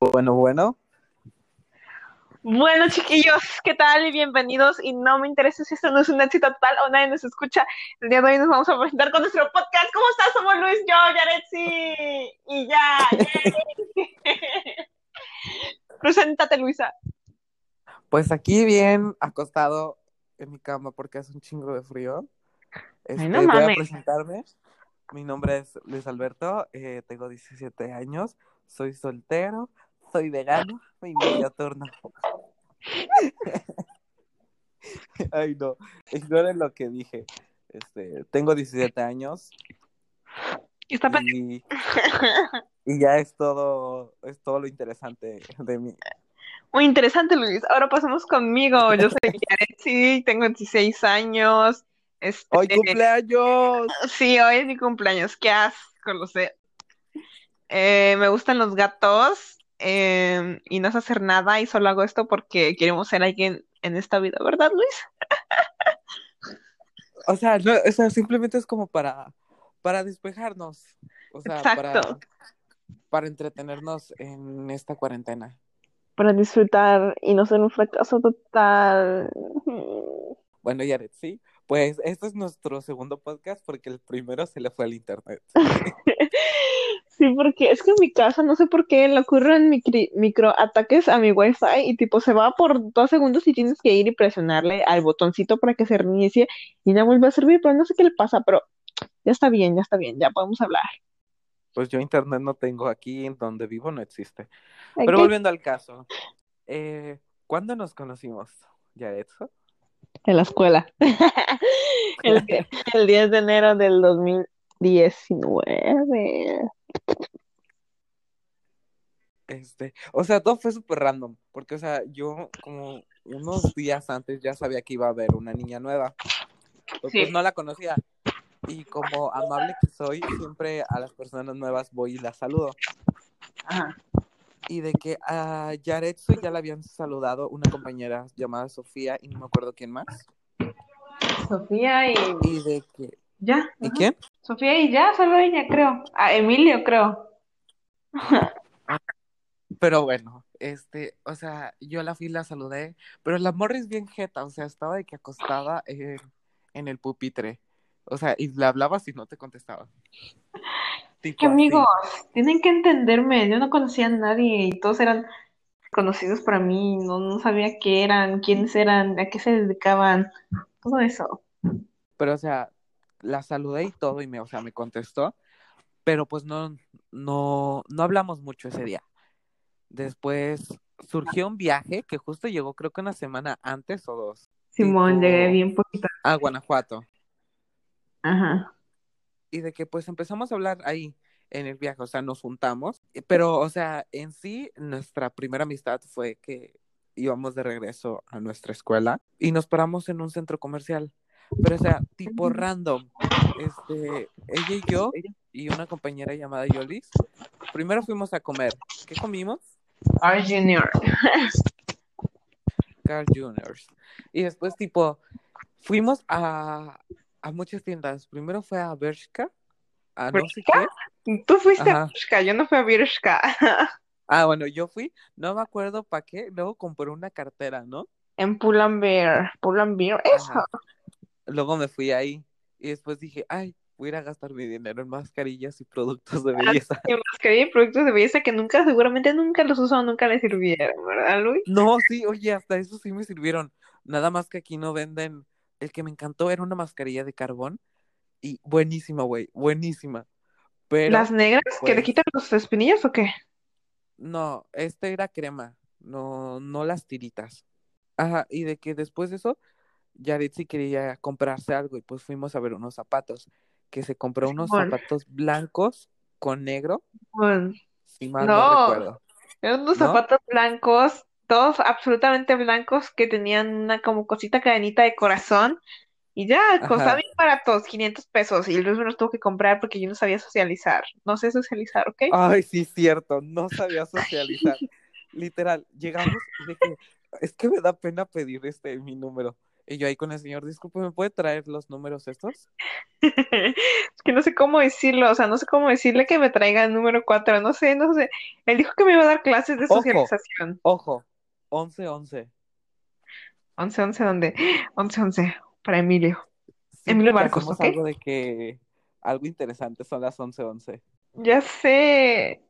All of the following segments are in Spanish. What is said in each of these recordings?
Bueno, bueno. Bueno, chiquillos, ¿qué tal? Y bienvenidos. Y no me interesa si esto no es un éxito total o nadie nos escucha. El día de hoy nos vamos a presentar con nuestro podcast. ¿Cómo estás? Somos Luis, yo, Yaretsi. Y ya. Preséntate, Luisa. Pues aquí bien acostado en mi cama porque hace un chingo de frío. Este, Ay, no voy a presentarme. Mi nombre es Luis Alberto, eh, tengo 17 años, soy soltero, soy vegano y medio turno. Ay, no, ignoren lo que dije. Este, tengo 17 años Y está pendiente. y, y ya es todo, es todo lo interesante de mí. Muy interesante, Luis. Ahora pasamos conmigo. Yo soy Yaretsi, tengo 16 años. Este, ¡Hoy cumpleaños! Sí, hoy es mi cumpleaños. Qué asco, lo sé. Eh, me gustan los gatos eh, y no sé hacer nada y solo hago esto porque queremos ser alguien en esta vida, ¿verdad, Luis? O sea, no, o sea, simplemente es como para, para despejarnos. O sea, para, Exacto. para entretenernos en esta cuarentena. Para disfrutar y no ser un fracaso total. Bueno, Yaret, sí. Pues este es nuestro segundo podcast porque el primero se le fue al internet. Sí, porque es que en mi casa no sé por qué le ocurren micri- microataques a mi wifi y tipo se va por dos segundos y tienes que ir y presionarle al botoncito para que se reinicie y ya vuelve a servir, pero no sé qué le pasa, pero ya está bien, ya está bien, ya podemos hablar. Pues yo internet no tengo aquí, en donde vivo no existe. Pero volviendo al caso, eh, ¿cuándo nos conocimos, Yaret? En la escuela. El, el 10 de enero del 2019. Este, o sea, todo fue súper random, porque, o sea, yo como unos días antes ya sabía que iba a haber una niña nueva, pero Sí. pues no la conocía. Y como amable que soy, siempre a las personas nuevas voy y las saludo. Ajá. Y de que a Yaretsu ya la habían saludado una compañera llamada Sofía y no me acuerdo quién más. Sofía y Y de que... ya. ¿Y ajá. quién? Sofía y ya, solo ella, creo. A Emilio, creo. Pero bueno, este, o sea, yo la fui la saludé, pero la morra es bien jeta, o sea, estaba de que acostada en, en el pupitre. O sea, y le hablabas y no te contestaba. Tipo así. amigos, tienen que entenderme. Yo no conocía a nadie y todos eran conocidos para mí. No, no sabía qué eran, quiénes eran, a qué se dedicaban. Todo eso. Pero, o sea, la saludé y todo, y me, o sea, me contestó, pero pues no, no, no hablamos mucho ese día. Después surgió un viaje que justo llegó, creo que una semana antes o dos, Simón, Tipo- llegué bien poquito. a Guanajuato. Ajá. Y de que pues empezamos a hablar ahí en el viaje, o sea, nos juntamos, pero, o sea, en sí, nuestra primera amistad fue que íbamos de regreso a nuestra escuela y nos paramos en un centro comercial, pero, o sea, tipo random, este, ella y yo y una compañera llamada Yolis, primero fuimos a comer, ¿qué comimos? R Junior. Carl Juniors, y después, tipo, fuimos a, a muchas tiendas, primero fue a Bershka, a no sé qué, Tú fuiste Ajá. a Birshka, yo no fui a Birshka. Ah, bueno, yo fui, no me acuerdo para qué, luego compré una cartera, ¿no? En Pull&Bear. Pull&Bear, eso. Luego me fui ahí y después dije, ay, voy a ir a gastar mi dinero en mascarillas y productos de belleza. Y mascarilla y productos de belleza que nunca, seguramente nunca los usó, nunca les sirvieron, ¿verdad, Luis? No, sí, oye, hasta eso sí me sirvieron. Nada más que aquí no venden. El que me encantó era una mascarilla de carbón y buenísima, güey, buenísima. Pero ¿Las negras que le pues- quitan los espinillos o qué? no, este era crema, no, no las tiritas. Ajá, y de que después de eso, Yaritzi quería comprarse algo y pues fuimos a ver unos zapatos, que se compró unos zapatos blancos con negro, Bueno, si mal no, No. recuerdo. eran unos ¿No? zapatos blancos, todos absolutamente blancos, que tenían una como cosita cadenita de corazón. Y ya, costaban bien baratos, 500 pesos. Y Luis me los tuvo que comprar porque yo no sabía socializar. No sé socializar, ¿ok? Ay, sí, cierto, no sabía socializar. Literal, llegamos y dije, es que me da pena pedir este mi número. Y yo ahí con el señor, disculpe, ¿me puede traer los números estos? Es que no sé cómo decirlo, o sea, no sé cómo decirle que me traiga el número 4, no sé, no sé. Él dijo que me iba a dar clases de Ojo. socialización. Ojo, 11-11. 11, 11, ¿dónde? 11, 11, para Emilio. Siempre Emilio hacemos ¿ok? algo de que algo interesante son las 11-11. Ya sé.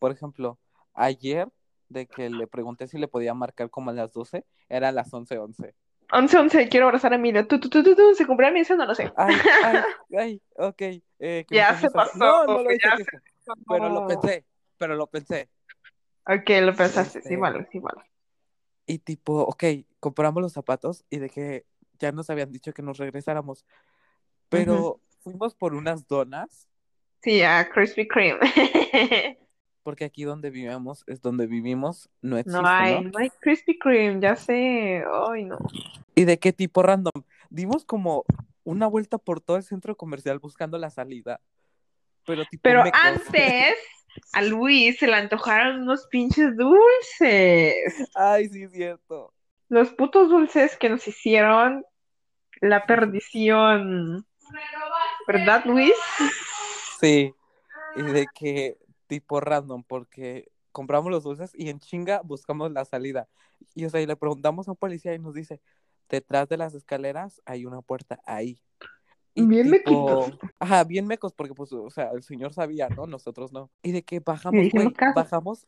Por ejemplo, ayer de que le pregunté si le podía marcar como a las 12, eran las 11-11. 11, 11, quiero abrazar a Emilio. Tú, tú, tú, tú, ¿se cumplió mi? No lo sé. Ay, ay, ay, ok. eh, Ya se pasó, No, no lo hice ya a tiempo, pero lo pensé, pero lo pensé. Ok, lo pensaste, sí, Este- vale, sí, vale. Y tipo, ok, compramos los zapatos y de que ya nos habían dicho que nos regresáramos. Pero fuimos por unas donas, Sí, a Krispy Kreme. porque aquí donde vivimos es donde vivimos, no existe, No hay, ¿no? no hay Krispy Kreme, ya sé. Ay, no. ¿Y de qué tipo random? Dimos como una vuelta por todo el centro comercial buscando la salida. Pero tipo Pero antes, a Luis se le antojaron unos pinches dulces. Ay, sí, es cierto. Los putos dulces que nos hicieron la perdición. ¿Verdad, Luis? Sí. Y de que tipo random, porque compramos los dulces y en chinga buscamos la salida. Y o sea, y le preguntamos a un policía y nos dice, detrás de las escaleras hay una puerta ahí. Y Bien tipo, mequitos. ajá, bien mecos, porque pues, o sea, el señor sabía, ¿no? Nosotros no. Y de que bajamos, bajamos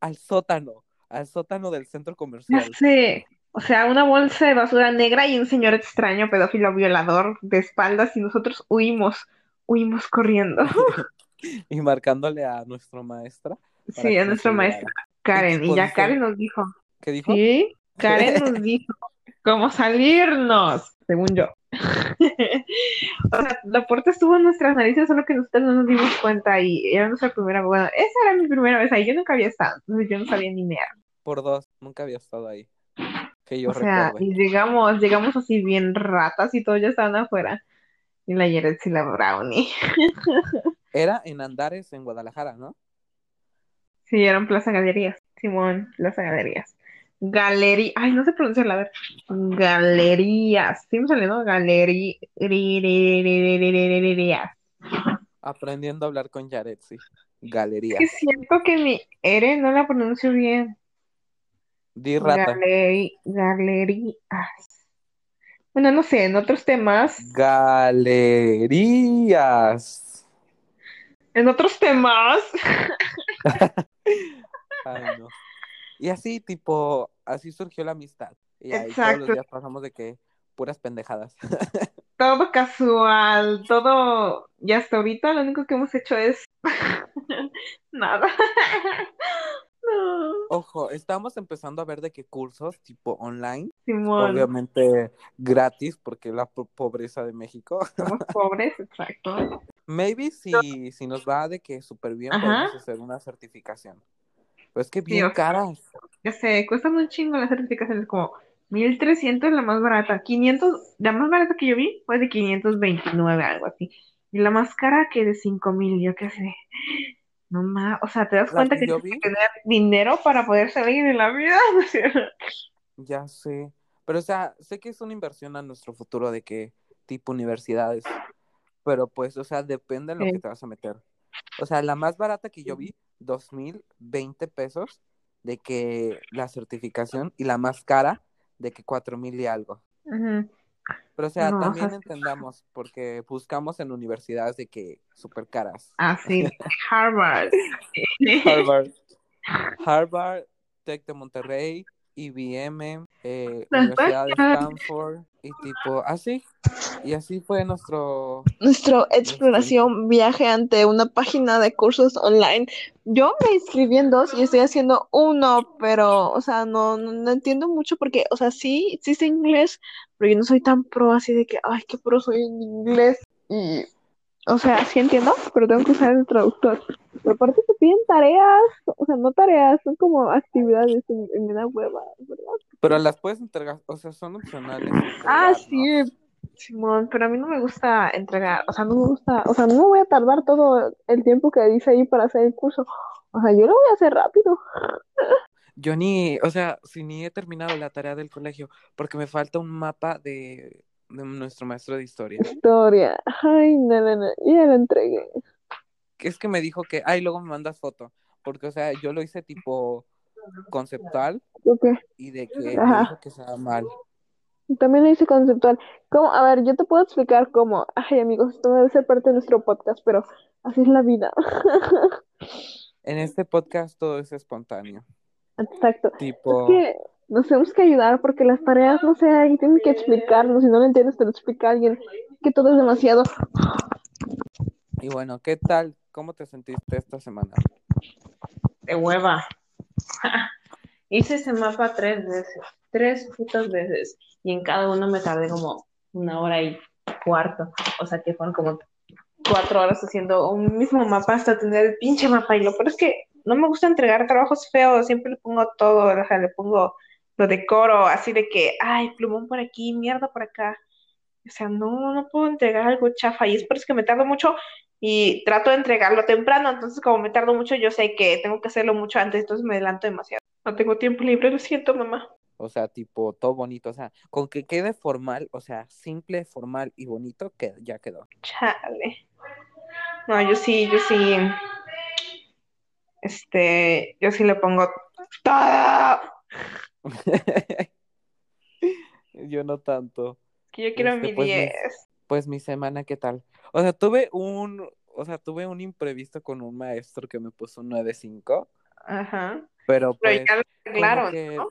al sótano, al sótano del centro comercial. sé. O sea, una bolsa de basura negra y un señor extraño, pedófilo violador, de espaldas y nosotros huimos, huimos corriendo. Y marcándole a nuestra maestra. Sí, a nuestra maestra Karen. Y ya Karen nos dijo, ¿Qué dijo? sí, Karen nos dijo cómo salirnos, según yo. O sea, la puerta estuvo en nuestras narices, solo que nosotros no nos dimos cuenta y era nuestra primera, bueno, esa era mi primera vez ahí, yo nunca había estado, entonces yo no sabía ni mear. Por dos, nunca había estado ahí. Que yo O sea, recuerde. y llegamos, llegamos así bien ratas y todos ya estaban afuera. Y la y la Brownie. Era en Andares, en Guadalajara, ¿no? Sí, eran Plaza Galerías. Simón, Plaza Galerías. Galería, ay, no sé pronunciarla, a ver. Galerías. Salió, ¿no? Galerías. Aprendiendo a hablar con Jared, sí. Es Galería. que siento que mi R no la pronuncio bien. Di rata. Galeri- Galerías. Bueno, no sé, en otros temas. Galerías. En otros temas. Ay, no. Y así, tipo, así surgió la amistad. Y ahí todos Exacto. los días pasamos de que puras pendejadas. todo casual, todo, y hasta ahorita lo único que hemos hecho es nada. No, Ojo, estamos empezando a ver de qué cursos, tipo online, Simón, obviamente gratis, porque la po- pobreza de México. somos pobres, exacto. Maybe si, si nos va de que súper bien, Ajá. podemos hacer una certificación. Pero es que bien sea, caras. Ya sé, cuestan un chingo las certificaciones, como 1300 la más barata, 500, la más barata que yo vi fue de 529, algo así. Y la más cara que de 5000, yo qué sé. No más, o sea, te das La cuenta que que tienes que tener dinero para poder salir en la vida, ya sé. Pero o sea, sé que es una inversión a nuestro futuro de que tipo universidades. Pero pues, o sea, depende en lo Sí. que te vas a meter. O sea, la más barata que yo vi, 2020 pesos de que la certificación y la más cara de que 4000 y algo. Pero o sea, No, o también sea, entendamos, porque buscamos en universidades de que súper caras. Ah, sí, Harvard. Harvard. Harvard, Tec de Monterrey, IBM, eh, Universidad de. Stanford, y tipo, así. Y así fue nuestro. Nuestra exploración viaje ante una página de cursos online. Yo me inscribí en dos y estoy haciendo uno, pero, o sea, no, no, no entiendo mucho porque, o sea, sí, sí sé inglés, pero yo no soy tan pro así de que, ay, qué pro soy en inglés. Y, o sea, sí entiendo, pero tengo que usar el traductor. Pero aparte te piden tareas, o sea, no tareas, son como actividades en, en una hueva, ¿verdad? Pero las puedes entregar, o sea, son opcionales. Ah, sí, ¿no? Simón, pero a mí no me gusta entregar, o sea, no me gusta, o sea, no me voy a tardar todo el tiempo que dice ahí para hacer el curso. O sea, yo lo voy a hacer rápido. Yo ni, o sea, si ni he terminado la tarea del colegio, porque me falta un mapa de, de nuestro maestro de historia. Historia. Ay, no, no, no. Ya lo entregué. Es que me dijo que, ay, luego me mandas foto, porque, o sea, yo lo hice tipo conceptual Ok. y de que dijo que estaba mal. También lo hice conceptual. ¿Cómo? A ver, yo te puedo explicar cómo. Ay, amigos, esto debe ser parte de nuestro podcast, pero así es la vida. En este podcast todo es espontáneo. Exacto. Es Tipo, que nos tenemos que ayudar porque las tareas, no sé, ahí tienen que explicarnos. Si no lo entiendes, te lo explica alguien. Que todo es demasiado. y bueno, ¿qué tal? ¿Cómo te sentiste esta semana? De hueva. Hice ese mapa tres veces, tres putas veces, y en cada uno me tardé como una hora y cuarto, o sea que fueron como cuatro horas haciendo un mismo mapa hasta tener el pinche mapa, y lo peor es que no me gusta entregar trabajos feos, siempre le pongo todo, o sea, le pongo, lo decoro, así de que, ay, plumón por aquí, mierda por acá, o sea, no, no puedo entregar algo chafa, y es por eso que me tardo mucho, y trato de entregarlo temprano, entonces como me tardo mucho, yo sé que tengo que hacerlo mucho antes, entonces me adelanto demasiado. No tengo tiempo libre, lo siento, mamá. O sea, tipo, todo bonito, o sea, con que quede formal, o sea, simple, formal y bonito, que ya quedó. Chale. No, yo sí, yo sí. Este, yo sí le pongo todo. Yo no tanto. Que yo quiero Este, mi pues, mis- 10. Pues mi semana, ¿qué tal? O sea, tuve un, o sea, tuve un imprevisto con un maestro que me puso un 9.5, Ajá. pero Pero pues, ya lo como arreglaron, que, ¿no?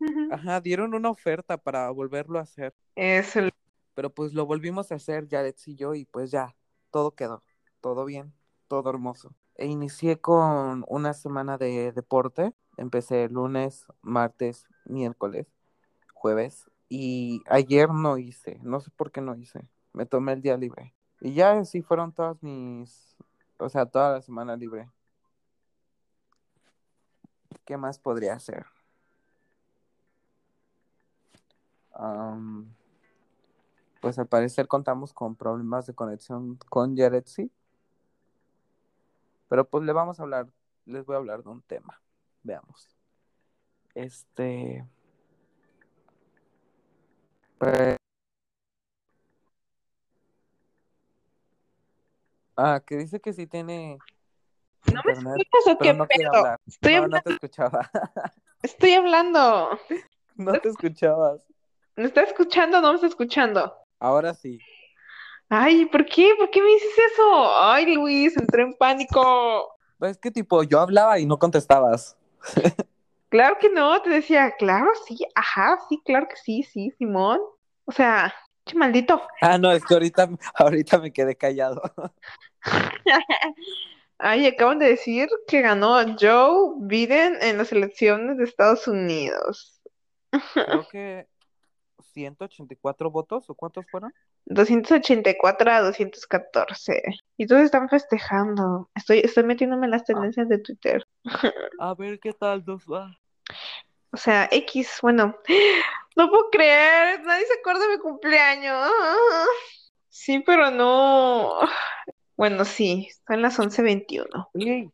Ujú. ajá, dieron una oferta para volverlo a hacer, Es el- pero pues lo volvimos a hacer, Jared y yo, y pues ya, todo quedó, todo bien, todo hermoso. E inicié con una semana de deporte, empecé lunes, martes, miércoles, jueves, y ayer no hice, no sé por qué no hice, me tomé el día libre. Y ya así fueron todas mis, o sea, toda la semana libre. ¿Qué más podría hacer? Pues al parecer contamos con problemas de conexión con Yaretsi. Pero pues le vamos a hablar, les voy a hablar de un tema. Veamos. Este. pues- Ah, que dice que sí tiene ¿No me internet, escuchas o qué no pedo? hablar. Estoy, No, hablando, no te escuchaba. estoy hablando. No te escuchabas. ¿Me está escuchando o no me está escuchando? Ahora sí. Ay, ¿por qué? ¿Por qué me dices eso? Ay, Luis, entré en pánico. Es que tipo, yo hablaba y no contestabas. Claro que no, te decía, claro, sí, ajá, sí, claro que sí, sí, Simón. O sea, che maldito. Ah, no, es que ahorita, ahorita me quedé callado. Ay, acaban de decir que ganó Joe Biden en las elecciones de Estados Unidos. Creo que 184 votos, ¿o cuántos fueron? 284 a 214. Y todos están festejando. Estoy, estoy metiéndome en las tendencias de Twitter. A ver qué tal nos va. O sea, X, bueno. No puedo creer, nadie se acuerda de mi cumpleaños. Sí, pero no. Bueno, sí, son las 11:21. Oye,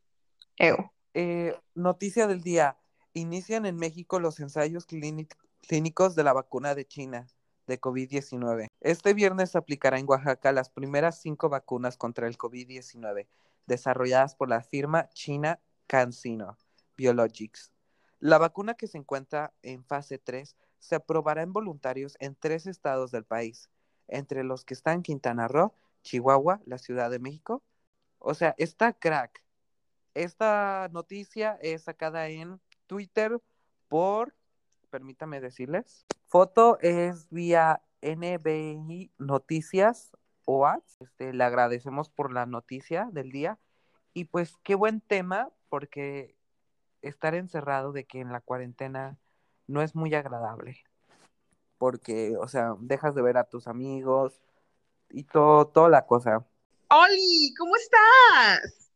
Ew. eh, noticia del día. Inician en México los ensayos clínic- clínicos de la vacuna de China de COVID-19. Este viernes se aplicará en Oaxaca las primeras cinco vacunas contra el COVID-19 desarrolladas por la firma china CanSino Biologics. La vacuna que se encuentra en fase 3 se aprobará en voluntarios en tres estados del país, entre los que están Quintana Roo, Chihuahua, la Ciudad de México. O sea, está crack. Esta noticia es sacada en Twitter por, permítame decirles, foto es vía NBI Noticias OAT. Este, le agradecemos por la noticia del día. Y pues qué buen tema, porque estar encerrado de que en la cuarentena no es muy agradable. Porque, o sea, dejas de ver a tus amigos y todo, toda la cosa. Oli, ¿cómo estás?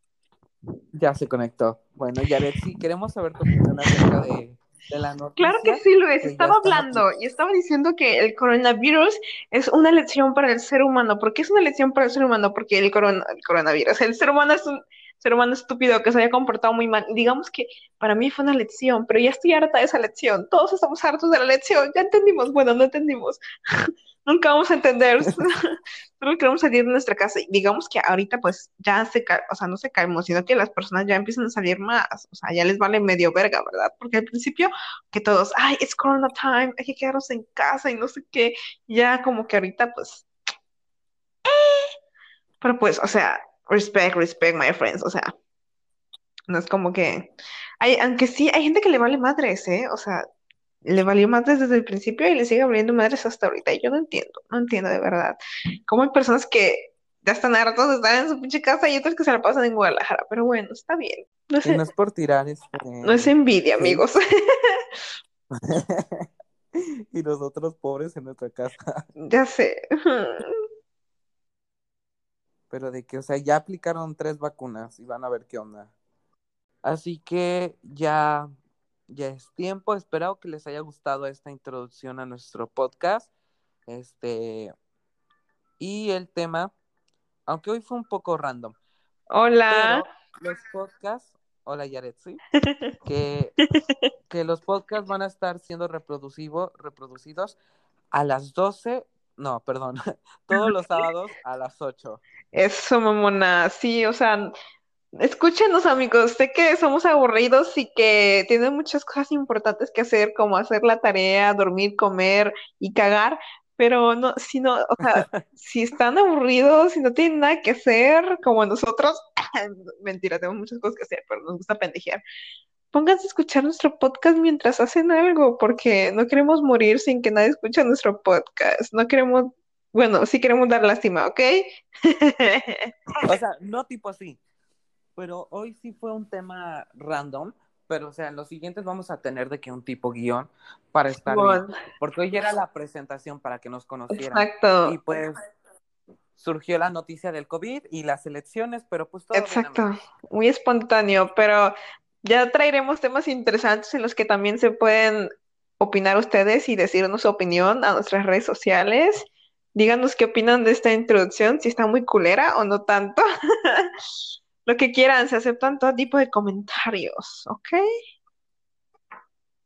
Ya se conectó. Bueno, Yaret, sí, queremos saber tu opinión acerca de, de la noticia. Claro que sí, Luis. que Estaba hablando y estaba diciendo que el coronavirus es una lección para el ser humano. ¿Por qué es una lección para el ser humano? Porque el, coron- el coronavirus, el ser humano es un ser humano estúpido que se haya comportado muy mal. Digamos que para mí fue una lección, pero ya estoy harta de esa lección. Todos estamos hartos de la lección. Ya entendimos. Bueno, no entendimos. Nunca vamos a entender. Solo queremos salir de nuestra casa. Y digamos que ahorita pues ya se, o sea, no se calmó, sino que las personas ya empiezan a salir más. O sea, ya les vale medio verga, ¿verdad? Porque al principio que todos, ay, it's Corona time, hay que quedarnos en casa y no sé qué. Ya como que ahorita pues... Pero pues, o sea, respect, respect, my friends. O sea, no es como que... Hay, aunque sí, hay gente que le vale madres, ¿eh? O sea, le valió madres desde el principio y le sigue valiendo madres hasta ahorita. Y yo no entiendo, no entiendo de verdad. Cómo hay personas que ya están hartos de estar en su pinche casa y otras que se la pasan en Guadalajara. Pero bueno, está bien. No, es por tirar. No es envidia, amigos. y los otros pobres en nuestra casa. Ya sé. Pero de que, o sea, ya aplicaron tres vacunas y van a ver qué onda. Así que ya ya es tiempo. Espero que les haya gustado esta introducción a nuestro podcast. Este, y el tema, aunque hoy fue un poco random. Hola. los podcasts, hola Yaretsi, que, que los podcasts van a estar siendo reproducidos a las 12, no, perdón, todos los sábados a las 8. Eso, mamona, sí, o sea, Escúchenos amigos, sé que somos aburridos y que tienen muchas cosas importantes que hacer, como hacer la tarea, dormir, comer y cagar, pero no, si no, o sea, si están aburridos, si no tienen nada que hacer, como nosotros, mentira, tenemos muchas cosas que hacer, pero nos gusta pendejear. Pónganse a escuchar nuestro podcast mientras hacen algo, porque no queremos morir sin que nadie escuche nuestro podcast. No queremos, bueno, sí queremos dar lástima, ¿ok? o sea, no tipo así pero hoy sí fue un tema random, pero o sea, en los siguientes vamos a tener de que un tipo guion para estar bien, porque hoy era la presentación para que nos conocieran. Exacto. Y pues surgió la noticia del COVID y las elecciones, pero pues todo Exacto, muy espontáneo, pero ya traeremos temas interesantes en los que también se pueden opinar ustedes y decirnos su opinión a nuestras redes sociales. Díganos qué opinan de esta introducción, si está muy culera o no tanto. Lo que quieran, se aceptan todo tipo de comentarios, ¿ok?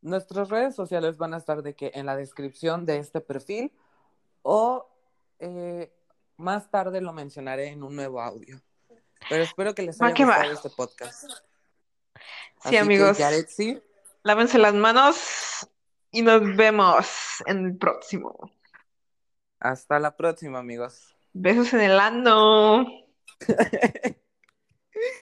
Nuestras redes sociales van a estar de que en la descripción de este perfil o eh, más tarde lo mencionaré en un nuevo audio. Pero espero que les haya gustado este podcast. Sí, amigos. Lávense las manos y nos vemos en el próximo. Hasta la próxima, amigos. Besos en el ano.